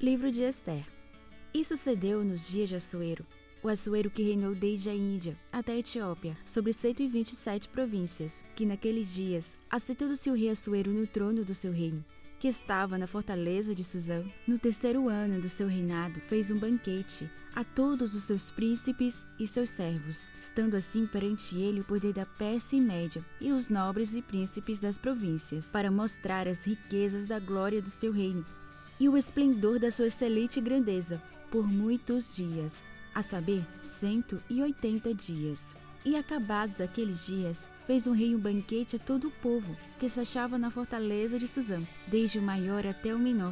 Livro de Esther. E sucedeu nos dias de Assuero, o Assuero que reinou desde a Índia até a Etiópia, sobre 127 províncias, que naqueles dias, assentando-se o rei Assuero no trono do seu reino, que estava na fortaleza de Suzã, no terceiro ano do seu reinado, fez um banquete a todos os seus príncipes e seus servos, estando assim perante ele o poder da Pérsia e Média e os nobres e príncipes das províncias, para mostrar as riquezas da glória do seu reino e o esplendor da sua excelente grandeza por muitos dias, a saber, cento e oitenta dias. E acabados aqueles dias, fez o rei um banquete a todo o povo que se achava na fortaleza de Suzã, desde o maior até o menor,